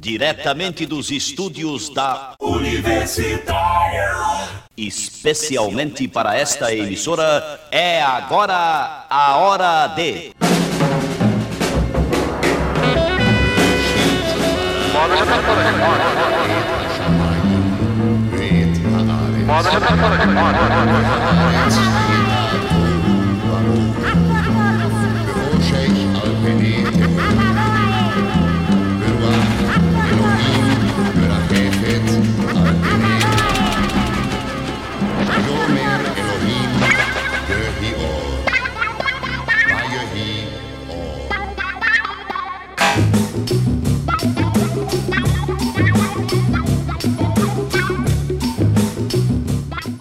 diretamente dos estúdios da Universitária. Especialmente para esta emissora, é agora a hora de. Moda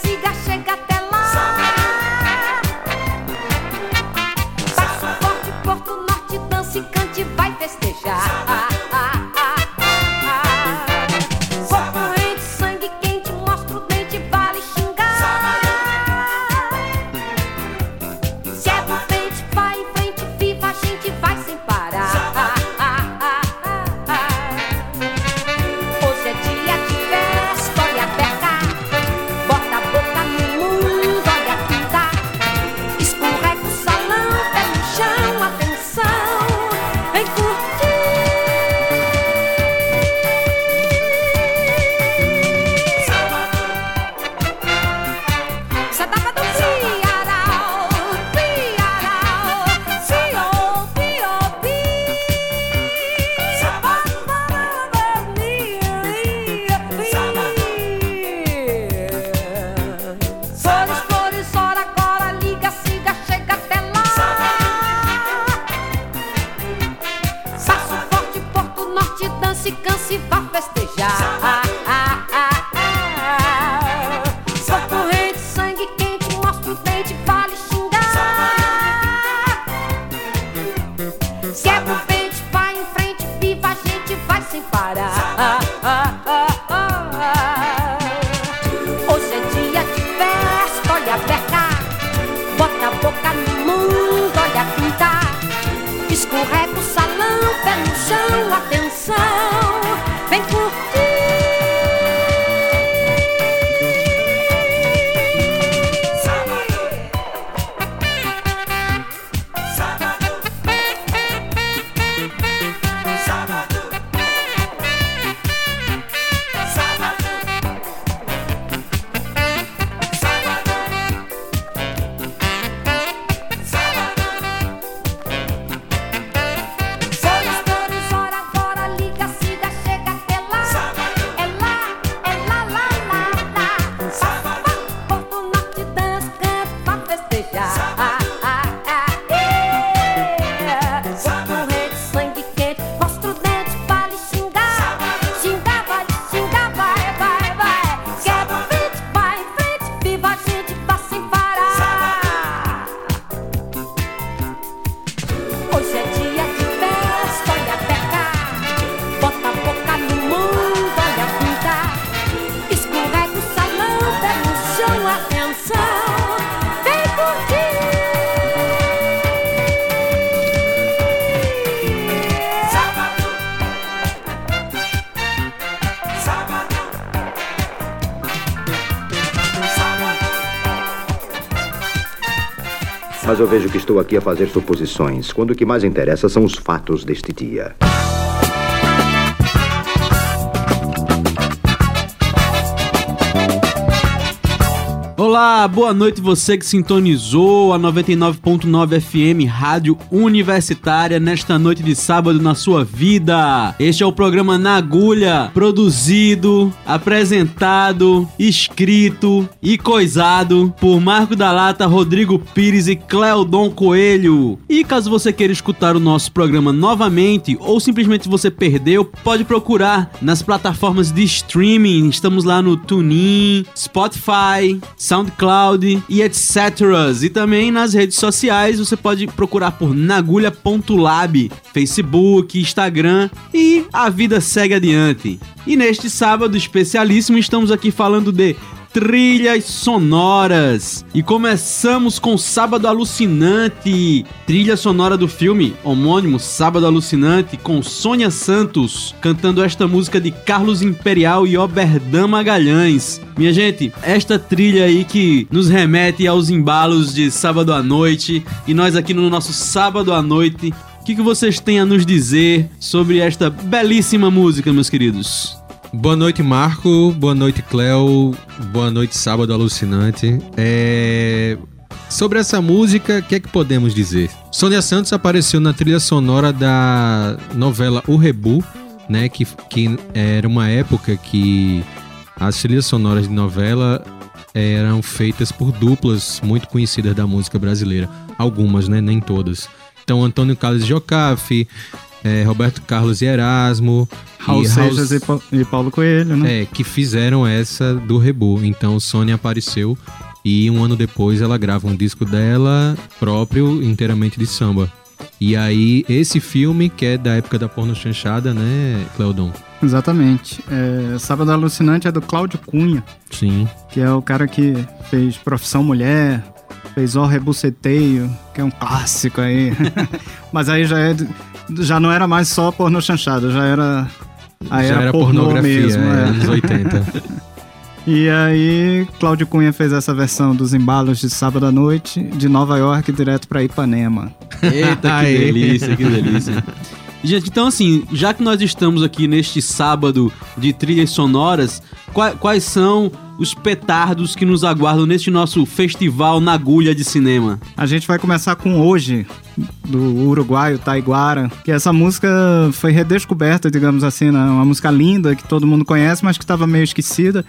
siga eu vejo que estou aqui a fazer suposições, quando o que mais interessa são os fatos deste dia. Olá, boa noite você que sintonizou a 99.9 FM Rádio Universitária nesta noite de sábado na sua vida. Este é o programa Na Agulha, produzido, apresentado, escrito e coisado por Marco da Lata, Rodrigo Pires e Cleodon Coelho. E caso você queira escutar o nosso programa novamente ou simplesmente você perdeu, pode procurar nas plataformas de streaming. Estamos lá no TuneIn, Spotify, SoundCloud e etc. E também nas redes sociais você pode procurar por nagulha.lab, Facebook, Instagram e a vida segue adiante. E neste sábado especialíssimo estamos aqui falando de trilhas sonoras. E começamos com Sábado Alucinante, trilha sonora do filme homônimo Sábado Alucinante, com Sônia Santos cantando esta música de Carlos Imperial e Oberdan Magalhães. Minha gente, esta trilha aí que nos remete aos embalos de sábado à noite e nós aqui no nosso sábado à noite. O que, que vocês têm a nos dizer sobre esta belíssima música, meus queridos? Boa noite, Marco. Boa noite, Cleo. Boa noite, Sábado Alucinante. É... Sobre essa música, o que é que podemos dizer? Sônia Santos apareceu na trilha sonora da novela O Rebu, né? Que, que era uma época que as trilhas sonoras de novela eram feitas por duplas muito conhecidas da música brasileira. Algumas, né? Nem todas. Então, Antônio Carlos Jocafe, é, Roberto Carlos e Erasmo. Raul e Seixas e, Pa- e Paulo Coelho, né? É, que fizeram essa do Rebu. Então Sônia apareceu e um ano depois ela grava um disco dela próprio, inteiramente de samba. E aí, esse filme, que é da época da porno chanchada, né, Cleodon? Exatamente. É, Sábado Alucinante é do Cláudio Cunha, Sim. que é o cara que fez Profissão Mulher, fez O Rebuceteio, que é um clássico aí. Mas aí já, é, já não era mais só porno chanchada, já era. Aí Já era, era pornografia, mesmo. é, é. anos 80. E aí, Cláudio Cunha fez essa versão dos embalos de sábado à noite, de Nova York direto pra Ipanema. Eita, que delícia, que delícia. Gente, então assim, já que nós estamos aqui neste sábado de trilhas sonoras, qua- quais são os petardos que nos aguardam neste nosso festival na agulha de cinema? A gente vai começar com Hoje, do uruguaio Taiguara, que essa música foi redescoberta, digamos assim, né? uma música linda que todo mundo conhece, mas que estava meio esquecida.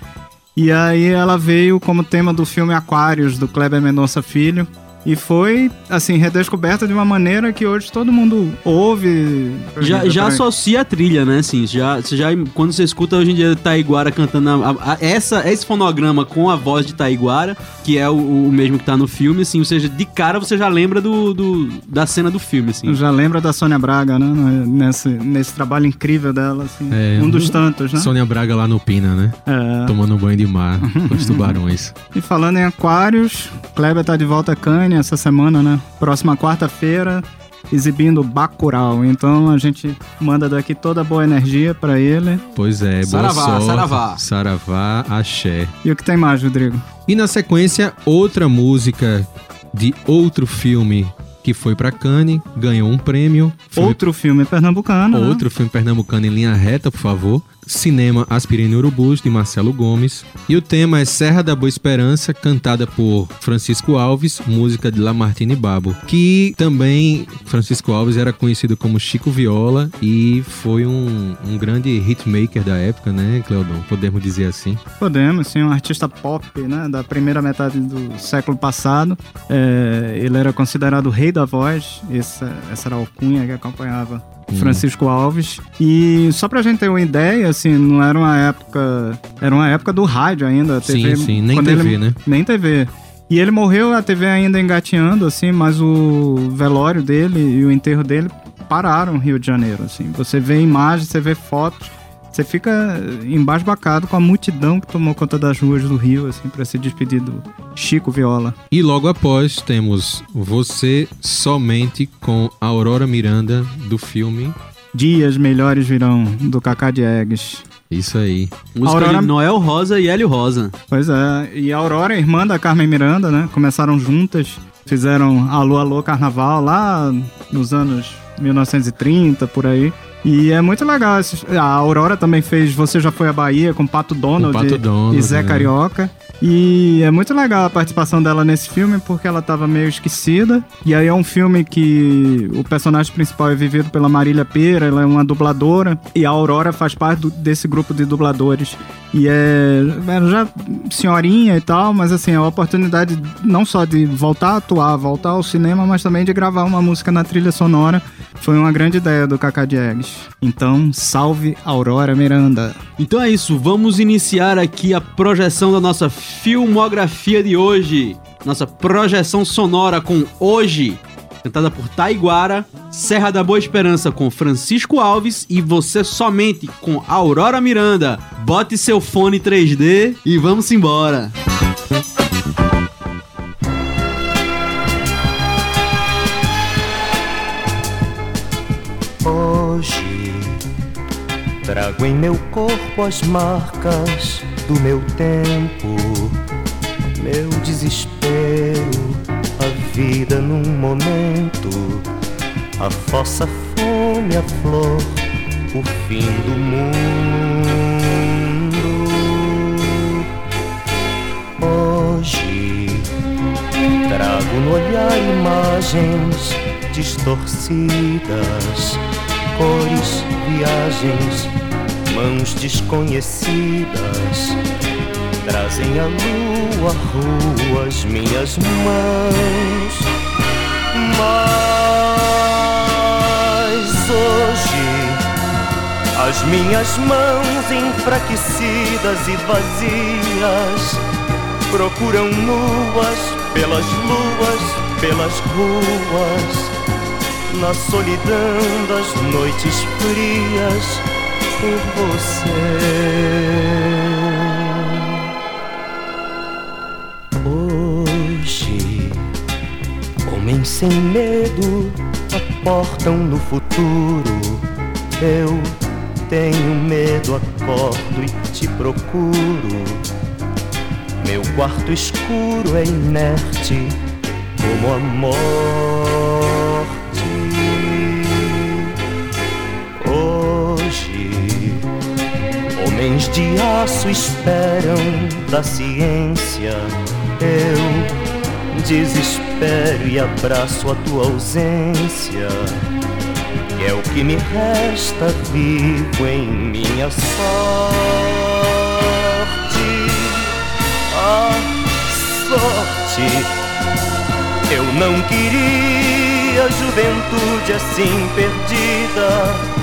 E aí ela veio como tema do filme Aquários, do Kleber Mendonça Filho. E foi, assim, redescoberta de uma maneira que hoje todo mundo ouve. Já, já associa a trilha, né? Assim, já, já, quando você escuta hoje em dia Taiguara cantando a- a- a- essa, esse fonograma com a voz de Taiguara, que é o, o mesmo que tá no filme, assim, ou seja, de cara você já lembra do, do- da cena do filme, assim. Já lembra da Sônia Braga, né? Nesse, nesse trabalho incrível dela, assim. É, um dos tantos, né? Sônia Braga lá no Pina, né? É. Tomando banho de mar com os tubarões. E falando em aquários, Kleber tá de volta a Cannes essa semana, né? Próxima quarta-feira, exibindo Bacurau. Então a gente manda daqui toda a boa energia pra ele. Pois é, boa Saravá, sorte. saravá. Saravá, axé. E o que tem mais, Rodrigo? E na sequência, outra música de outro filme que foi pra Cannes, ganhou um prêmio. Foi Outro filme pernambucano. né? Outro filme pernambucano em linha reta, por favor. Cinema Aspirina Urubus, de Marcelo Gomes. E o tema é Serra da Boa Esperança, cantada por Francisco Alves, música de Lamartine Babo. Que também Francisco Alves era conhecido como Chico Viola e foi um, um grande hitmaker da época, né, Cleodon? Podemos dizer assim. Podemos, sim, um artista pop, né? Da primeira metade do século passado. É, ele era considerado o rei da voz. Essa, essa era a alcunha que acompanhava Francisco Alves. E só pra gente ter uma ideia, assim, não era uma época. Era uma época do rádio ainda. a Sim, TV, sim, nem TV, ele- né? Nem TV. E ele morreu, a TV ainda engateando, assim, mas o velório dele e o enterro dele pararam no Rio de Janeiro, assim. Você vê imagens, você vê fotos, você fica embasbacado com a multidão que tomou conta das ruas do Rio, assim, pra se despedir do Chico Viola. E logo após temos Você Somente com Aurora Miranda, do filme. Dias melhores virão, do Cacá Diegues. Isso aí. Música Aurora- de Noel Rosa e Hélio Rosa. Pois é, e a Aurora, irmã da Carmen Miranda, né? Começaram juntas, fizeram Alô Alô Carnaval lá nos anos 1930, por aí. E é muito legal. A Aurora também fez Você Já Foi à Bahia com Pato Donald, Pato e- Donald, e Zé né? Carioca. E é muito legal a participação dela nesse filme porque ela tava meio esquecida. E aí é um filme que o personagem principal é vivido pela Marília Pera, ela é uma dubladora. E a Aurora faz parte do- desse grupo de dubladores. E é, é já senhorinha e tal, mas assim, é a oportunidade não só de voltar a atuar, voltar ao cinema, mas também de gravar uma música na trilha sonora. Foi uma grande ideia do Cacá Diegues. Então, salve Aurora Miranda. Então é isso, vamos iniciar aqui a projeção da nossa filmografia de hoje. Nossa projeção sonora com Hoje, cantada por Taiguara, Serra da Boa Esperança com Francisco Alves e Você Somente com Aurora Miranda. Bote seu fone 3D e vamos embora. Hoje trago em meu corpo as marcas do meu tempo, meu desespero, a vida num momento, a fossa fome, a flor, o fim do mundo. Hoje trago no olhar imagens distorcidas, cores, viagens, mãos desconhecidas. Trazem a lua, a rua, as minhas mãos. Mas hoje as minhas mãos enfraquecidas e vazias procuram nuas pelas luas, pelas ruas, na solidão das noites frias por você. Hoje, homens sem medo aportam no futuro. Eu tenho medo, acordo e te procuro. Meu quarto escuro é inerte como a homens de aço esperam da ciência. Eu desespero e abraço a tua ausência. Que é o que me resta vivo em minha sorte a sorte. Eu não queria juventude assim perdida.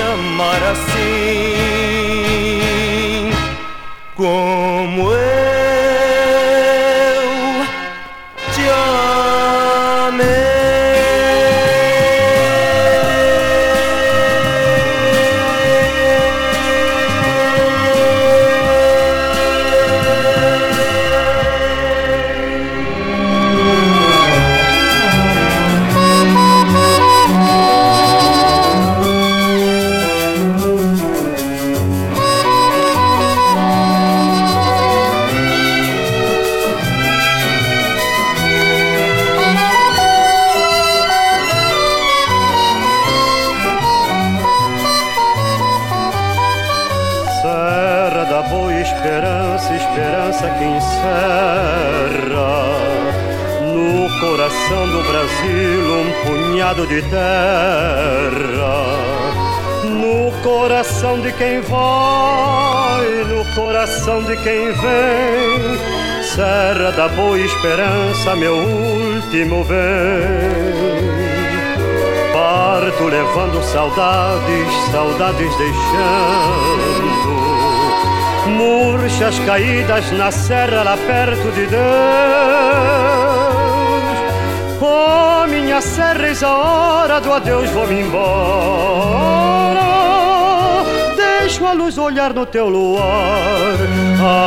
amar assim. Como eu esperança, meu último bem. Parto levando saudades, saudades deixando murchas caídas na serra lá perto de Deus. Oh, minha serra, eis a hora do adeus, vou-me embora. Deixo a luz olhar no teu luar.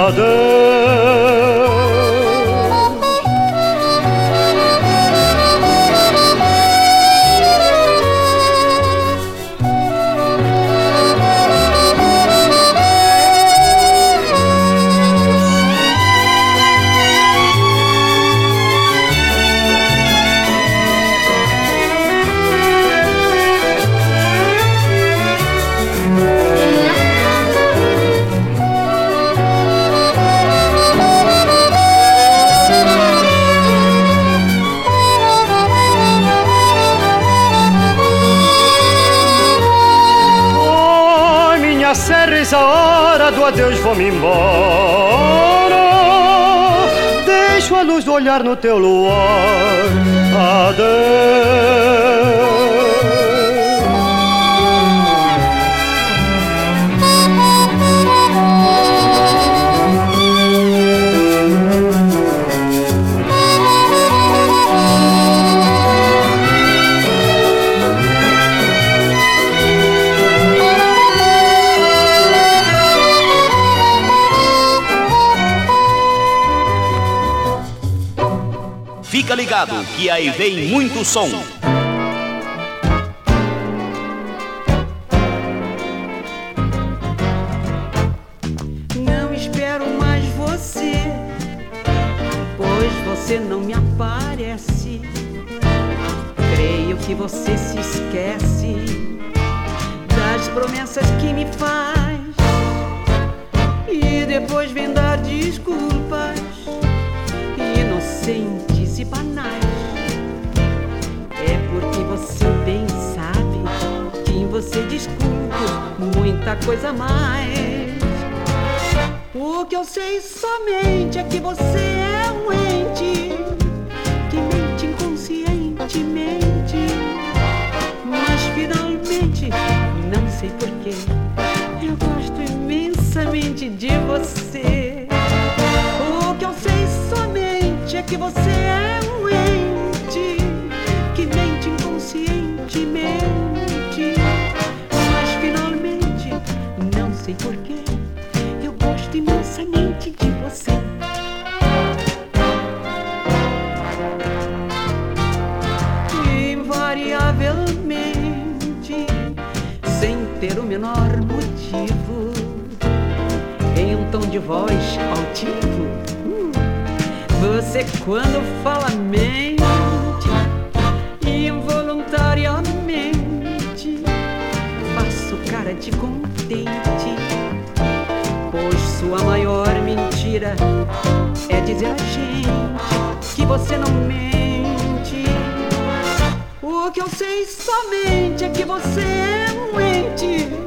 Adeus. Adeus vou-me embora. Deixo a luz do olhar no teu luar. Adeus. Que aí vem muito som. Você é voz altivo, hum, você quando fala mente, involuntariamente, faço cara de contente, pois sua maior mentira é dizer a gente que você não mente. O que eu sei somente é que você é um ente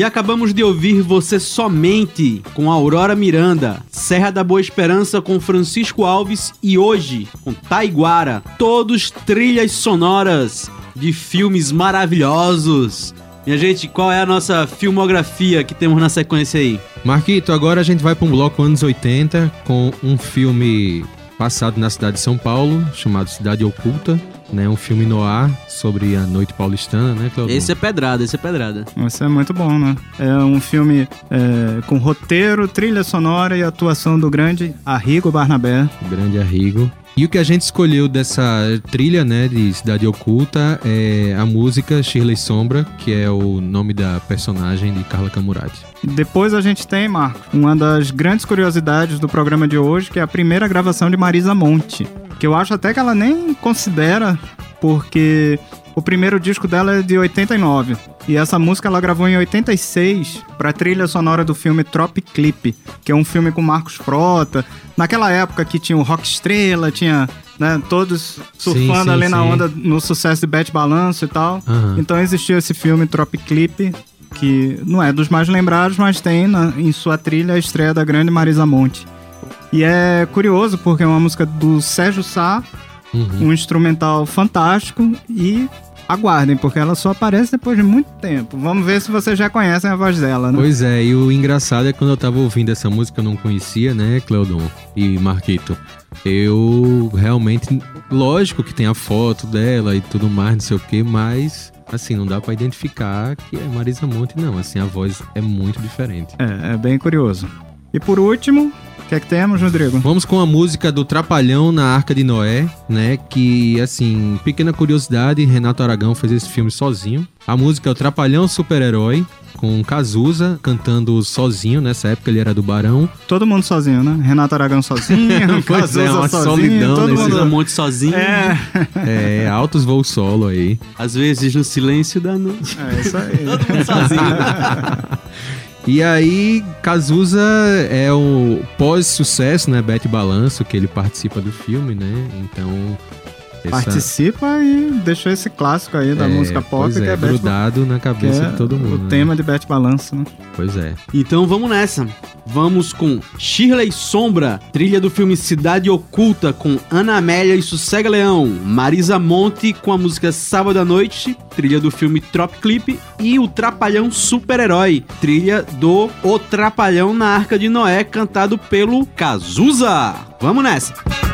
E acabamos de ouvir Você Somente com Aurora Miranda, Serra da Boa Esperança com Francisco Alves e hoje com Taiguara. Todos trilhas sonoras de filmes maravilhosos. Minha gente, qual é a nossa filmografia que temos na sequência aí? Marquito, agora a gente vai para um bloco anos 80 com um filme passado na cidade de São Paulo, chamado Cidade Oculta, né? Um filme no ar sobre a noite paulistana, né, Claudio? Esse é pedrada, esse é pedrada. Isso é muito bom, né? É um filme é, com roteiro, trilha sonora e atuação do grande Arrigo Barnabé. Grande Arrigo. E o que a gente escolheu dessa trilha, né, de Cidade Oculta é a música Shirley Sombra, que é o nome da personagem de Carla Camurati. Depois a gente tem, Marco, uma das grandes curiosidades do programa de hoje, que é a primeira gravação de Marisa Monte. Que eu acho até que ela nem considera, porque o primeiro disco dela é de 89. E essa música ela gravou em 86 para trilha sonora do filme Trop Clip, que é um filme com Marcos Frota. Naquela época que tinha o Rock Estrela, tinha né, todos surfando sim, ali na sim. onda no sucesso de Bete Balanço e tal. Aham. Então existiu esse filme Trop Clip, que não é dos mais lembrados, mas tem na- em sua trilha a estreia da grande Marisa Monte. E é curioso porque é uma música do Sérgio Sá Uhum. Um instrumental fantástico e aguardem, porque ela só aparece depois de muito tempo. Vamos ver se vocês já conhecem a voz dela, né? Pois é, e o engraçado é que quando eu tava ouvindo essa música eu não conhecia, né, Cleodon e Marquito. Eu realmente, lógico que tem a foto dela e tudo mais, não sei o que, mas assim, não dá pra identificar que é Marisa Monte, não. Assim, a voz é muito diferente. É, é bem curioso. E por último, que é que temos, Rodrigo? Vamos com a música do Trapalhão na Arca de Noé, né? Que, assim, pequena curiosidade, Renato Aragão fez esse filme sozinho. A música é o Trapalhão Super-Herói, com Cazuza cantando sozinho. Nessa época ele era do Barão. Todo mundo sozinho, né? Renato Aragão sozinho, Pois Cazuza é, uma sozinho, solidão todo nesse mundo... Marisa Monte sozinho. É, É, altos voos solo aí. Às vezes no silêncio da noite. é isso aí. Todo mundo sozinho. E aí, Cazuza é o pós-sucesso, né? Bete Balanço, que ele participa do filme, né? Então. Essa- Participa e deixou esse clássico aí da é, música pop, pois que é, é, Beth grudado na que cabeça é de todo mundo. o né? tema de Beth Balanço, né? Pois é. Então vamos nessa. Vamos com Shirley Sombra, trilha do filme Cidade Oculta com Ana Amélia e Sossega Leão, Marisa Monte com a música Sábado à Noite, trilha do filme Trop Clip e o Trapalhão Super-Herói, trilha do O Trapalhão na Arca de Noé, cantado pelo Cazuza. Vamos nessa.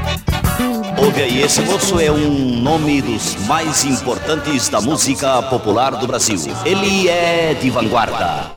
Ouve aí, esse moço é um nome dos mais importantes da música popular do Brasil. Ele é de vanguarda.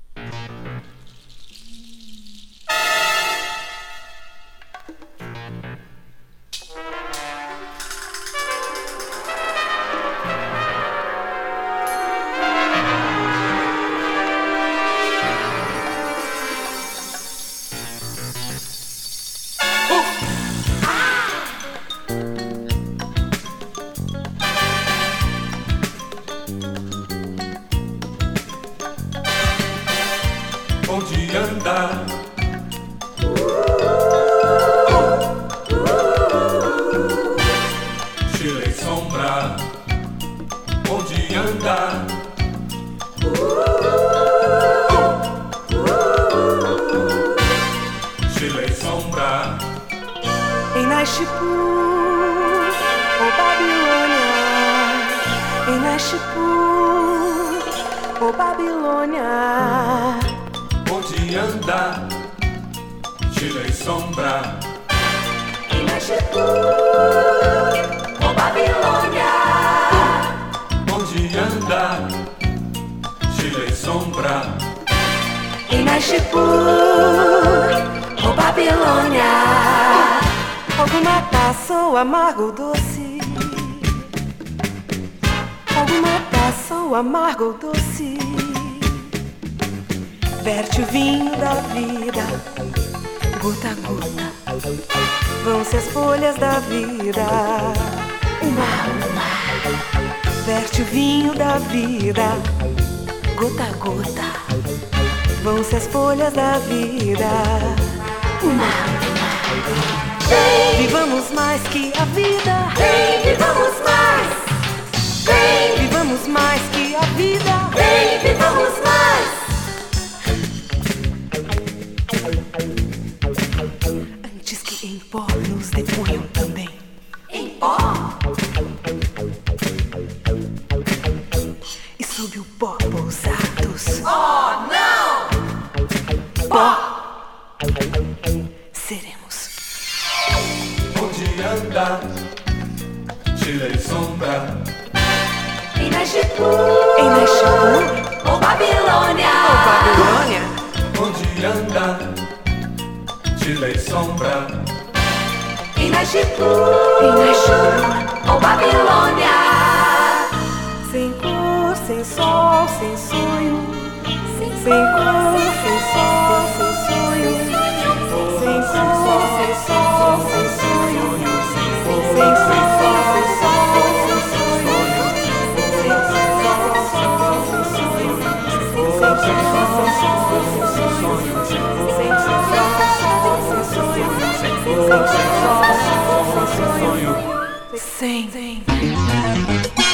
Amargo doce. Alguma taça ou amargo doce. Verte o vinho da vida, gota a gota. Vão-se as folhas da vida, uma uma. Verte o vinho da vida, gota a gota. Vão-se as folhas da vida, uma uma. Vem, vivamos mais que a vida. Vem, vivamos mais. Vem, vivamos mais que a vida. Vem, vivamos mais. Antes que em pó nos deponham também. Em pó. E sob o pó pousados. Oh, não! Pó. E sombra, Em Naishipur. Em Naishipur. Ou Babilônia. Ou Babilônia. onde anda. Chile sombra, Em Naishipur. Em Naishipur. Ou Babilônia. Sem cor, sem sol, sem sonho. Sem cor, sem sol, sem sonho. Sem cor, sem sol, sem sonho. Sem cor, sem sol, Sem sol, sem sonho. Sem sol, sem sonho. Sem, sem.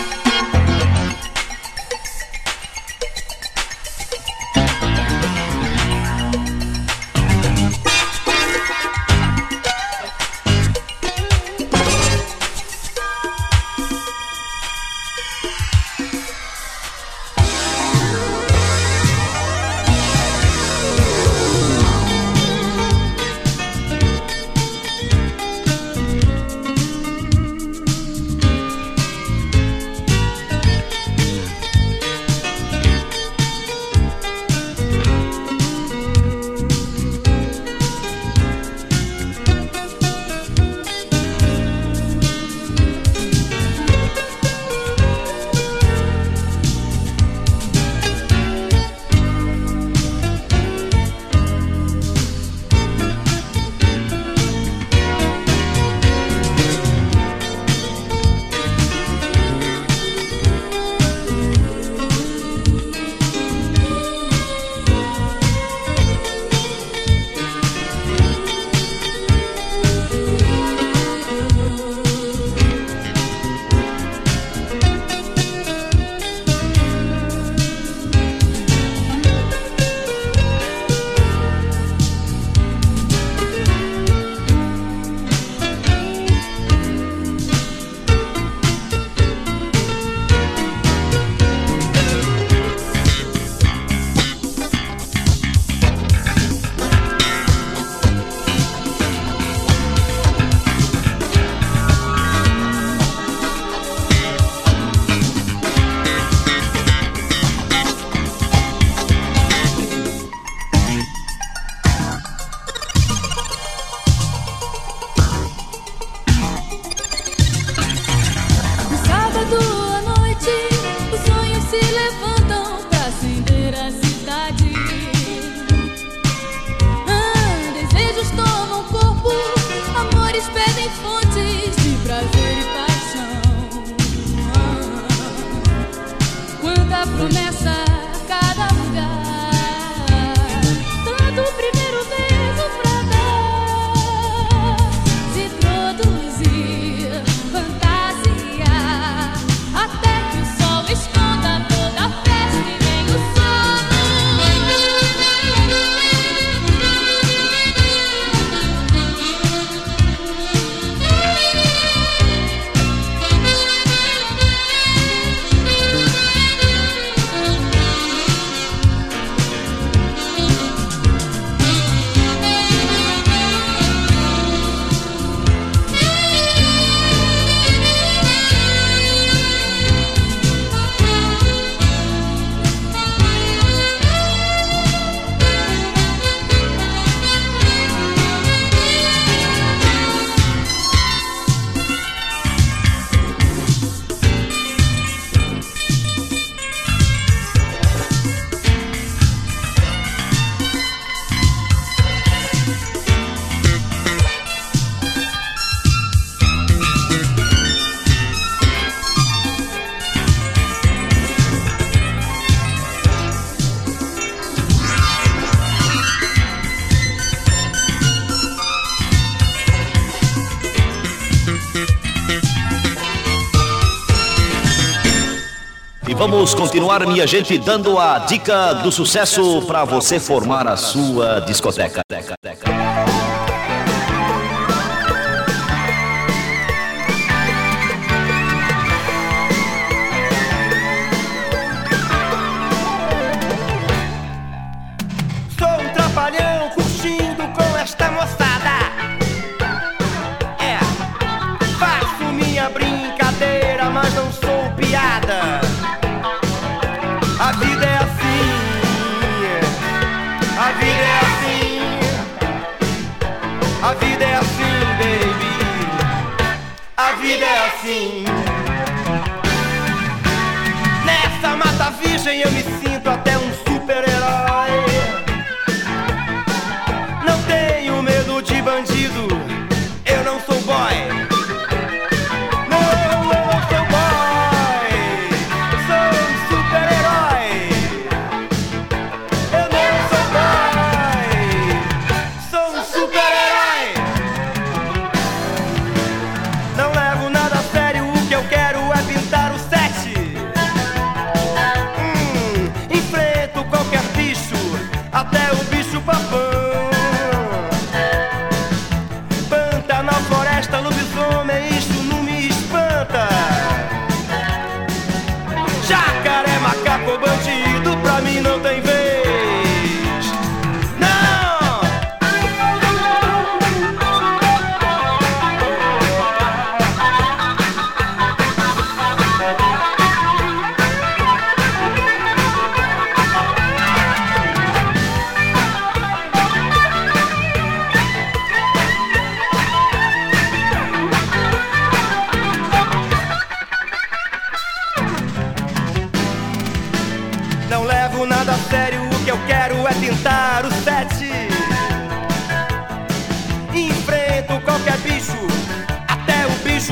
continuar, minha gente, dando a dica do sucesso para você formar a sua discoteca.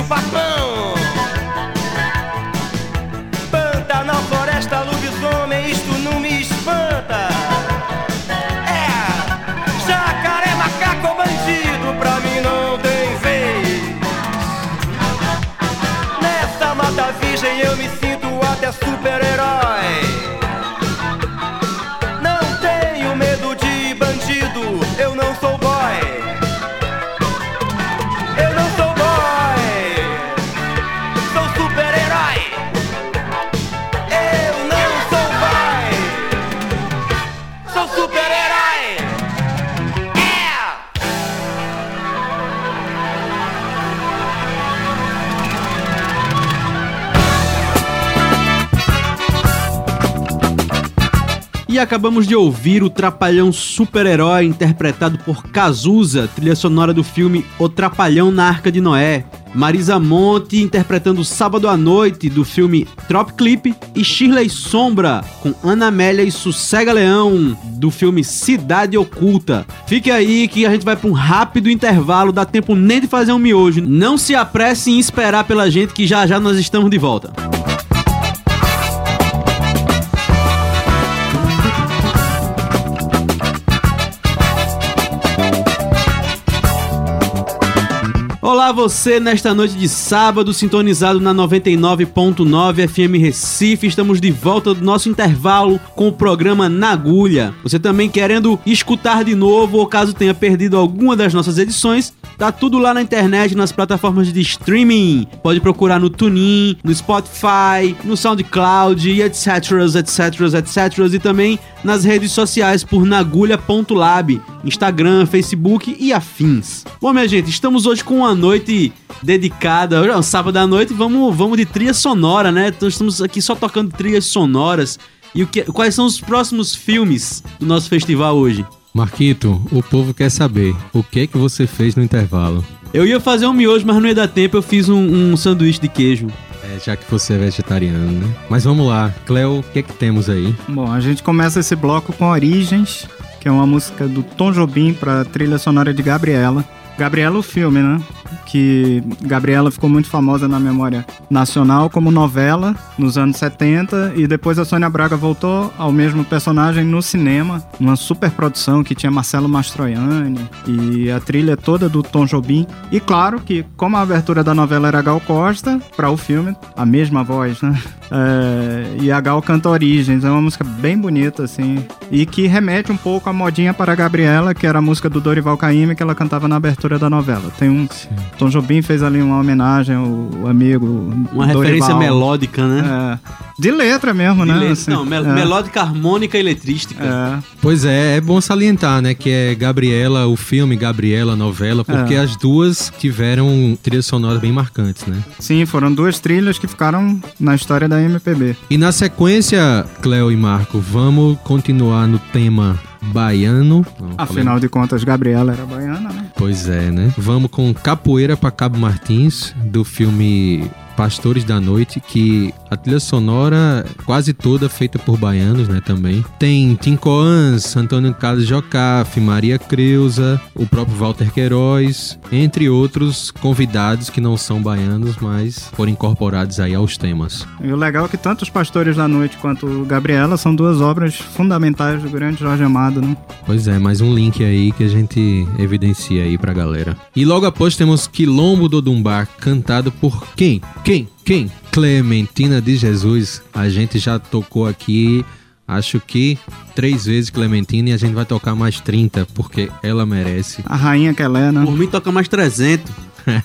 chupapão. Pantanal, floresta, lobisomem, isto não me espanta. É, jacaré, macaco, bandido, pra mim não tem vez. Nessa mata virgem eu me sinto até super acabamos de ouvir o Trapalhão Super-Herói, interpretado por Cazuza, trilha sonora do filme O Trapalhão na Arca de Noé. Marisa Monte interpretando Sábado à Noite, do filme Trop Clip. E Shirley Sombra, com Ana Amélia e Sossega Leão, do filme Cidade Oculta. Fique aí que a gente vai para um rápido intervalo, dá tempo nem de fazer um miojo. Não se apresse em esperar pela gente que já já nós estamos de volta. Olá você nesta noite de sábado, sintonizado na 99.9 FM Recife. Estamos de volta do nosso intervalo com o programa Na Agulha. Você também querendo escutar de novo ou caso tenha perdido alguma das nossas edições, tá tudo lá na internet, nas plataformas de streaming. Pode procurar no TuneIn, no Spotify, no SoundCloud etc, etc, etc e também nas redes sociais por nagulha.lab, Instagram, Facebook e afins. Bom, minha gente, estamos hoje com uma noite dedicada, hoje é um sábado à noite, vamos, vamos de trilha sonora, né? Então estamos aqui só tocando trilhas sonoras. E o que, quais são os próximos filmes do nosso festival hoje? Marquito, o povo quer saber o que que você fez no intervalo. Eu ia fazer um miojo, mas não ia dar tempo, eu fiz um, um sanduíche de queijo. É, já que você é vegetariano, né? Mas vamos lá, Cleo, o que é que temos aí? Bom, a gente começa esse bloco com Origens, que é uma música do Tom Jobim para trilha sonora de Gabriela. Gabriela, o filme, né? Que Gabriela ficou muito famosa na memória nacional como novela nos anos 70 e depois a Sônia Braga voltou ao mesmo personagem no cinema, numa super produção que tinha Marcelo Mastroianni e a trilha toda do Tom Jobim. E claro que, como a abertura da novela era Gal Costa, para o filme, a mesma voz, né? É, e a Gal canta Origens, é uma música bem bonita, assim, e que remete um pouco à modinha para Gabriela, que era a música do Dorival Caymmi que ela cantava na abertura da novela. Tem um. Tom Jobim fez ali uma homenagem ao amigo. Uma referência melódica, né? É. De letra mesmo, né? Letra, Assim, não, mel- é. melódica, harmônica e eletrística. É. Pois é, é bom salientar, né, que é Gabriela, o filme, Gabriela, a novela, porque É. as duas tiveram trilhas sonoras bem marcantes, né? Sim, foram duas trilhas que ficaram na história da MPB. E na sequência, Cleo e Marco, vamos continuar no tema baiano. Não, Afinal de contas, Gabriela era baiana, né? Pois é, né? Vamos com Capoeira para Cabo Martins, do filme Pastores da Noite, que a trilha sonora quase toda feita por baianos, né, também. Tem Tim Coans, Antônio Carlos Jocafe, Maria Creuza, o próprio Walter Queiroz, entre outros convidados que não são baianos, mas foram incorporados aí aos temas. E o legal é que tanto os Pastores da Noite quanto Gabriela são duas obras fundamentais do grande Jorge Amado, né? Pois é, mais um link aí que a gente evidencia aí pra galera. E logo após temos Quilombo do Dumbar, cantado por quem? Quem? Quem? Clementina de Jesus. A gente já tocou aqui, acho que três vezes Clementina e a gente vai tocar mais 30, porque ela merece. A rainha que ela é, né? Por mim toca mais 300.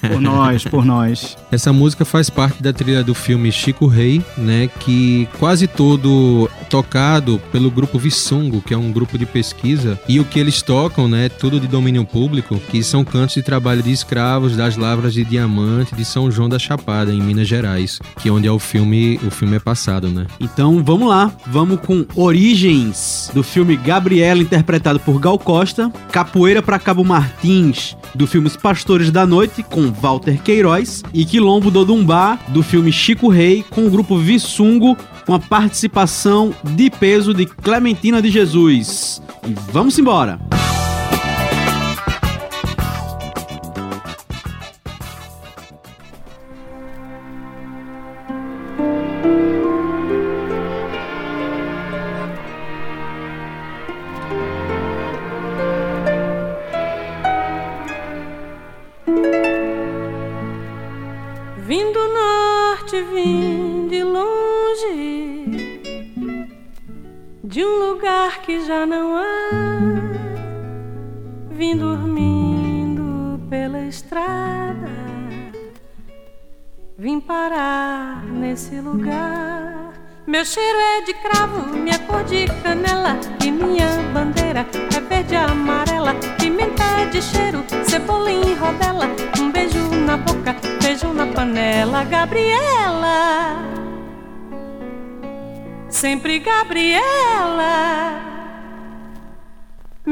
Por nós, por nós. Essa música faz parte da trilha do filme Chico Rei, né? Que quase todo tocado pelo grupo Vissungo, que é um grupo de pesquisa. E o que eles tocam, né? Tudo de domínio público, que são cantos de trabalho de escravos das lavras de diamante de São João da Chapada, em Minas Gerais, que é onde é o filme, o filme é passado, né? Então vamos lá, vamos com Origens, do filme Gabriela, interpretado por Gal Costa, Capoeira para Cabo Martins, do filme Os Pastores da Noite, com Walter Queiroz, e Quilombo do Dumbá, do filme Chico Rei, com o grupo Vissungo, com a participação de peso de Clementina de Jesus. E vamos embora! Vim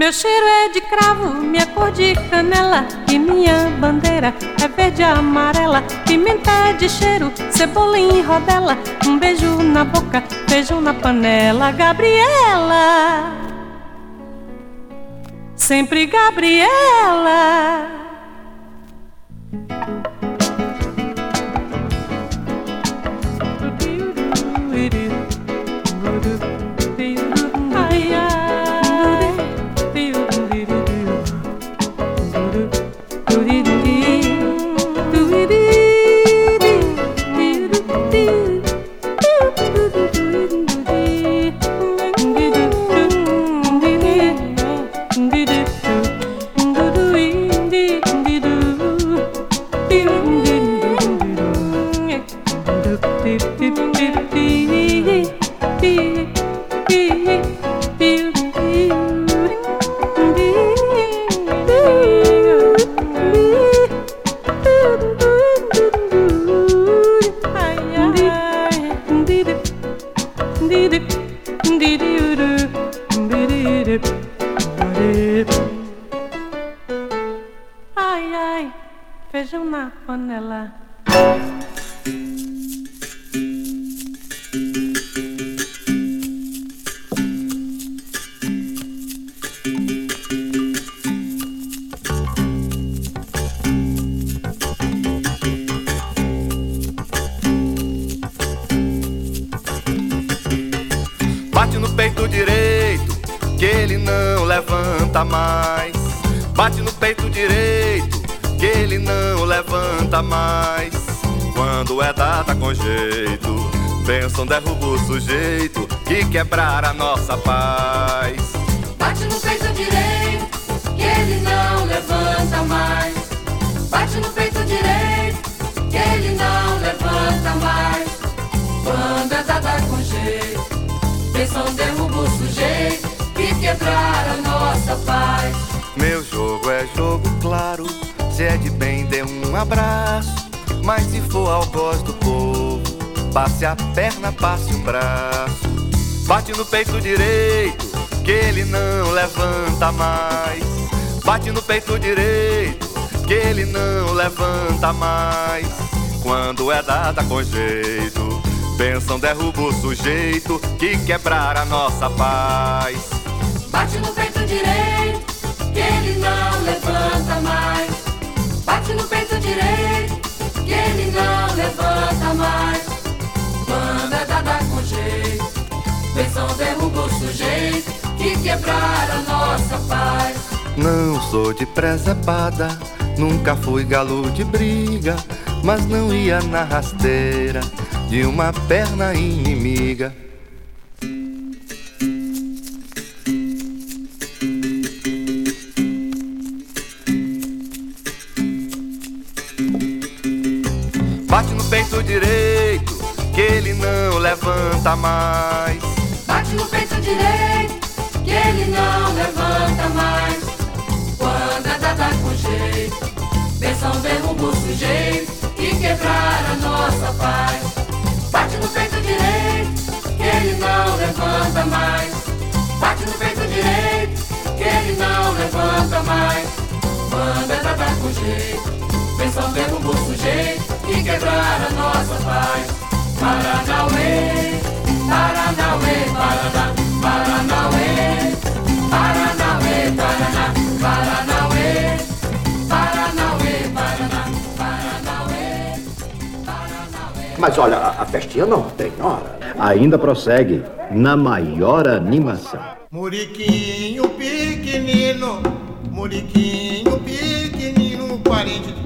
Meu cheiro é de cravo, minha cor de canela E minha bandeira é verde e amarela. Pimenta é de cheiro, cebola em rodela. Um beijo na boca, feijão na panela. Gabriela! Sempre Gabriela peito direito, que ele não levanta mais. Bate no peito direito, que ele não levanta mais. Quando é dada com jeito, pensam derruba o sujeito que quebrar a nossa paz. Bate no peito direito, que ele não levanta mais. Bate no peito direito, que ele não levanta mais. Quando é dada com jeito, pensam derruba o sujeito que quebrar a nossa paz. Não sou de presepada, nunca fui galo de briga, mas não ia na rasteira de uma perna inimiga. Bate no peito direito, que ele não levanta mais. Bate no peito direito, que ele não levanta mais. Quando é dada com jeito, pensam derruba o sujeito e quebrar a nossa paz. Bate no peito direito, que ele não levanta mais. Bate no peito direito, que ele não levanta mais. Quando é dada com jeito, pensam derruba o sujeito e quebrar a nossa paz. Paranauê, Paranauê, Paraná, Paranauê, Paranauê, Paraná, Paranauê, Paranauê, Paraná, Paranauê. Mas olha, a, a festinha não tem hora. Ainda prossegue na maior animação. Muriquinho pequenino, Muriquinho pequenino, parente do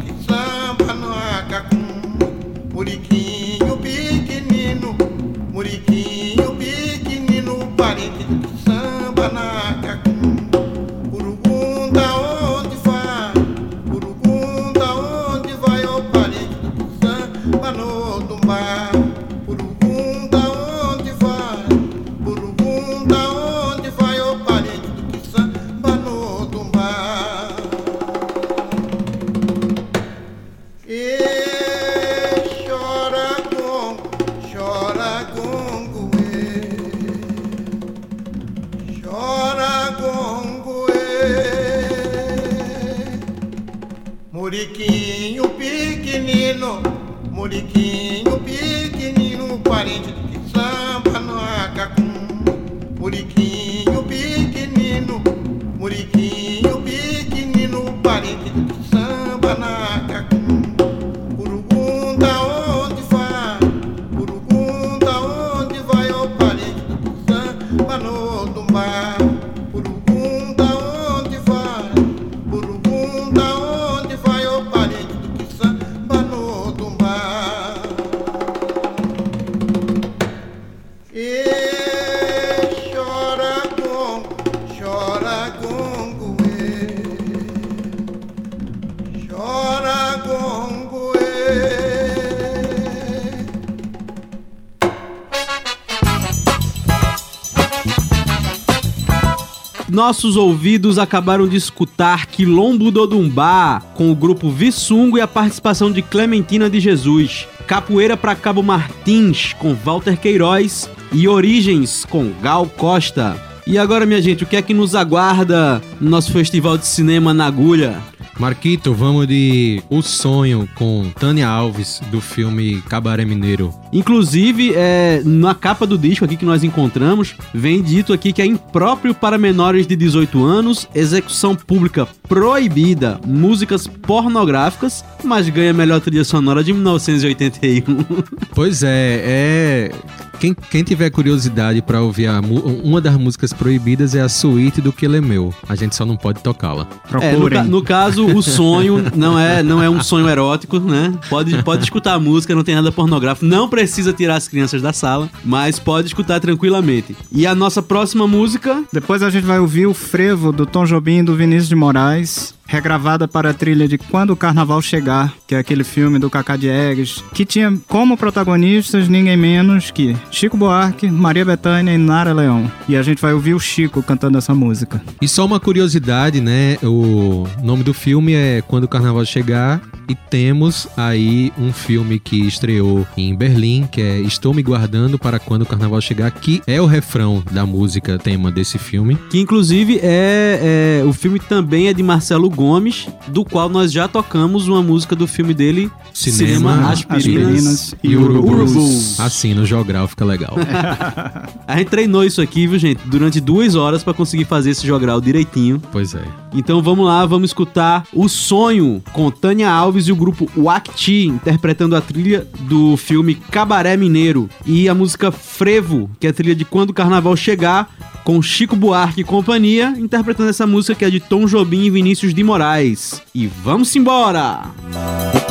Nossos ouvidos acabaram de escutar Quilombo do Dumbá, com o grupo Vissungo e a participação de Clementina de Jesus. Capoeira para Cabo Martins, com Walter Queiroz. E Origens, com Gal Costa. E agora, minha gente, o que é que nos aguarda no nosso festival de cinema na agulha? Marquito, vamos de O Sonho com Tânia Alves, do filme Cabaré Mineiro. Inclusive, é, na capa do disco aqui que nós encontramos, vem dito aqui que é impróprio para menores de 18 anos, execução pública proibida, músicas pornográficas, mas ganha melhor trilha sonora de 1981. Pois é, é. Quem, quem tiver curiosidade pra ouvir a uma das músicas proibidas é a suíte do Quelemeu. A gente só não pode tocá-la. É, no, no caso, o sonho não é, não é um sonho erótico, né? Pode, pode escutar a música, não tem nada pornográfico. Não precisa tirar as crianças da sala, mas pode escutar tranquilamente. E a nossa próxima música. Depois a gente vai ouvir o Frevo do Tom Jobim e do Vinícius de Moraes, regravada para a trilha de Quando o Carnaval Chegar, que é aquele filme do Cacá Diegues, que tinha como protagonistas ninguém menos que Chico Buarque, Maria Bethânia e Nara Leão. E a gente vai ouvir o Chico cantando essa música. E só uma curiosidade, né? O nome do filme é Quando o Carnaval Chegar. E temos aí um filme que estreou em Berlim, que é Estou Me Guardando para Quando o Carnaval Chegar, que é o refrão da música tema desse filme. Que inclusive é, é- o filme também é de Marcelo Gomes, do qual nós já tocamos uma música do filme dele, Cinema, Aspirinas, e Urubus. Urubus. Assim, no jogral fica legal. A gente treinou isso aqui, viu, gente? Durante duas horas pra conseguir fazer esse jogral direitinho. Pois é. Então vamos lá, vamos escutar O Sonho com Tânia Alves e o grupo Wakti, interpretando a trilha do filme Cabaré Mineiro. E a música Frevo, que é a trilha de Quando o Carnaval Chegar, com Chico Buarque e companhia, interpretando essa música que é de Tom Jobim e Vinícius de Moraes. E vamos embora! Esse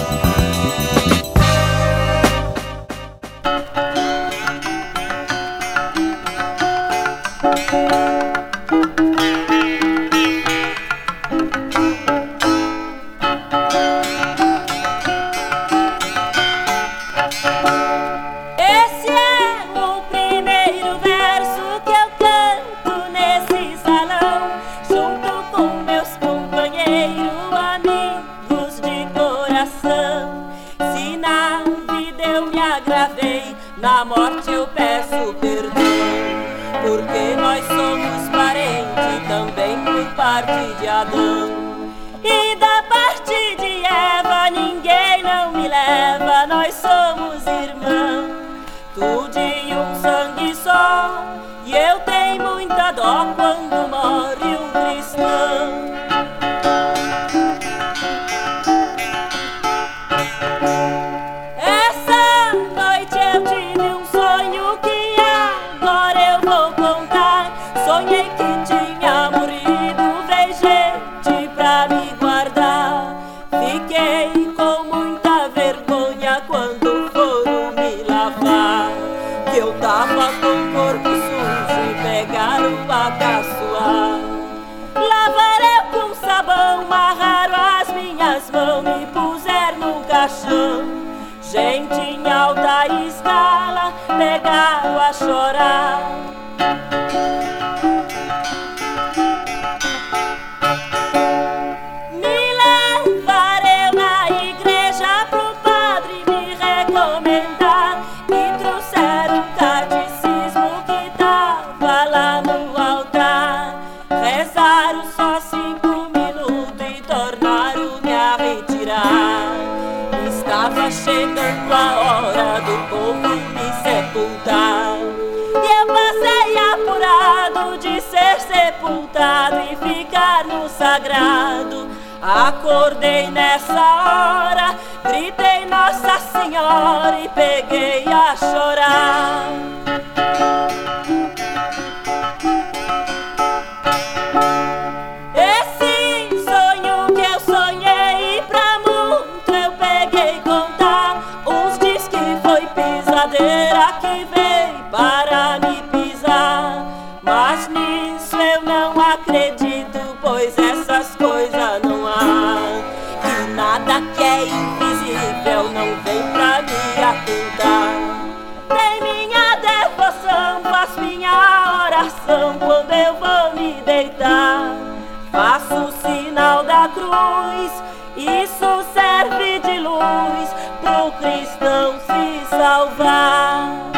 E da parte de Eva ninguém não me leva, nós somos irmãos, tudo de um sangue só. E eu tenho muita dó quando morre sagrado. Acordei nessa hora, gritei Nossa Senhora e peguei a chorar. Oração quando eu vou me deitar. Faço o sinal da cruz, isso serve de luz pro cristão se salvar.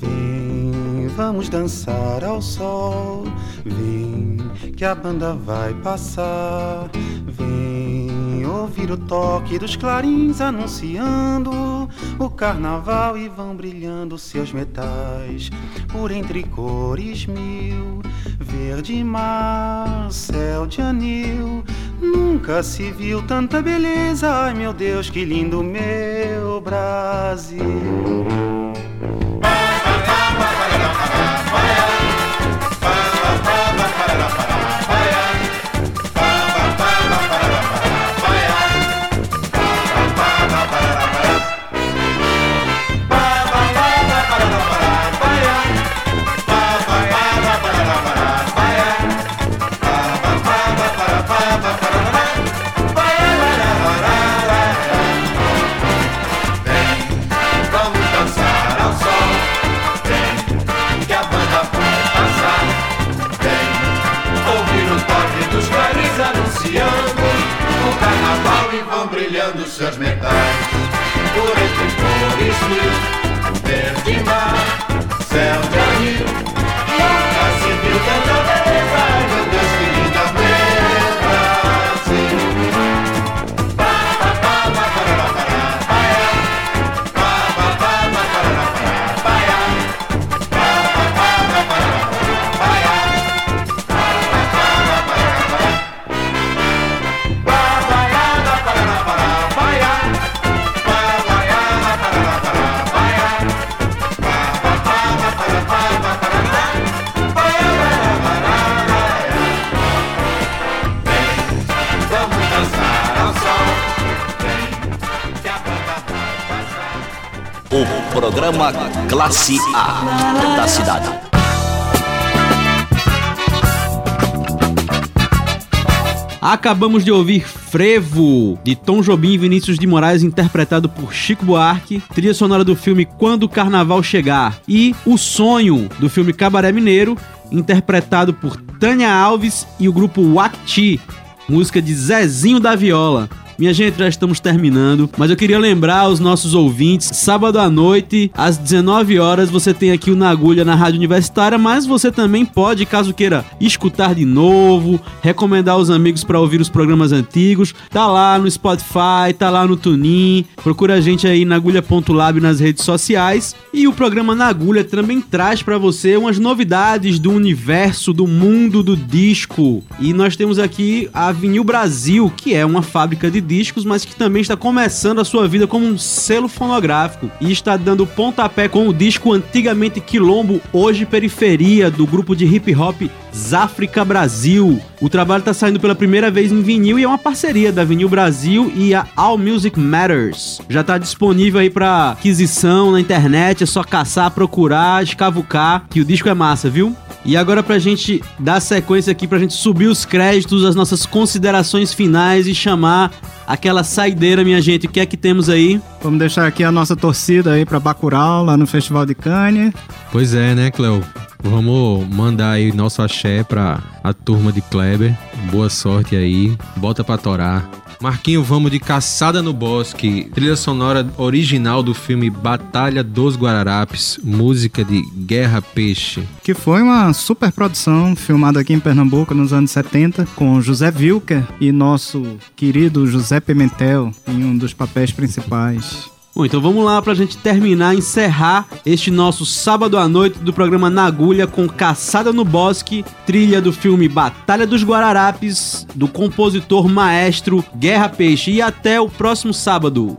Vem, vamos dançar ao sol. Que a banda vai passar. Vem ouvir o toque dos clarins anunciando o carnaval e vão brilhando seus metais por entre cores mil. Verde mar, céu de anil. Nunca se viu tanta beleza. Ai meu Deus, que lindo meu Brasil. Programa Classe A da cidade. Acabamos de ouvir Frevo, de Tom Jobim e Vinícius de Moraes, interpretado por Chico Buarque, trilha sonora do filme Quando o Carnaval Chegar, e O Sonho, do filme Cabaré Mineiro, interpretado por Tânia Alves e o grupo Wati, música de Zezinho da Viola. Minha gente, já estamos terminando, mas eu queria lembrar aos nossos ouvintes, sábado à noite, às 19 horas, você tem aqui o Na Agulha na Rádio Universitária, mas você também pode, caso queira escutar de novo, recomendar aos amigos para ouvir os programas antigos, tá lá no Spotify, tá lá no TuneIn, procura a gente aí na agulha.lab nas redes sociais, e o programa Na Agulha também traz para você umas novidades do universo, do mundo do disco. E nós temos aqui a Vinil Brasil, que é uma fábrica de discos, mas que também está começando a sua vida como um selo fonográfico e está dando pontapé com o disco antigamente Quilombo, hoje Periferia, do grupo de hip hop Záfrica Brasil. O trabalho está saindo pela primeira vez em vinil e é uma parceria da Vinil Brasil e a All Music Matters. Já está disponível aí para aquisição na internet, é só caçar, procurar, escavucar, que o disco é massa, viu? E agora pra gente dar sequência aqui, pra gente subir os créditos, as nossas considerações finais e chamar aquela saideira, minha gente. O que é que temos aí? Vamos deixar aqui a nossa torcida aí pra Bacurau, lá no Festival de Cannes. Pois é, né, Cleo? Vamos mandar aí nosso axé pra a turma de Kleber. Boa sorte aí. Bota pra torar. Marquinho, vamos de Caçada no Bosque, trilha sonora original do filme Batalha dos Guararapes, música de Guerra Peixe. Que foi uma super produção filmada aqui em Pernambuco nos anos 70, com José Wilker e nosso querido José Pimentel em um dos papéis principais. Bom, então vamos lá pra gente terminar, encerrar este nosso sábado à noite do programa Na Agulha com Caçada no Bosque, trilha do filme Batalha dos Guararapes, do compositor maestro Guerra Peixe. E até o próximo sábado.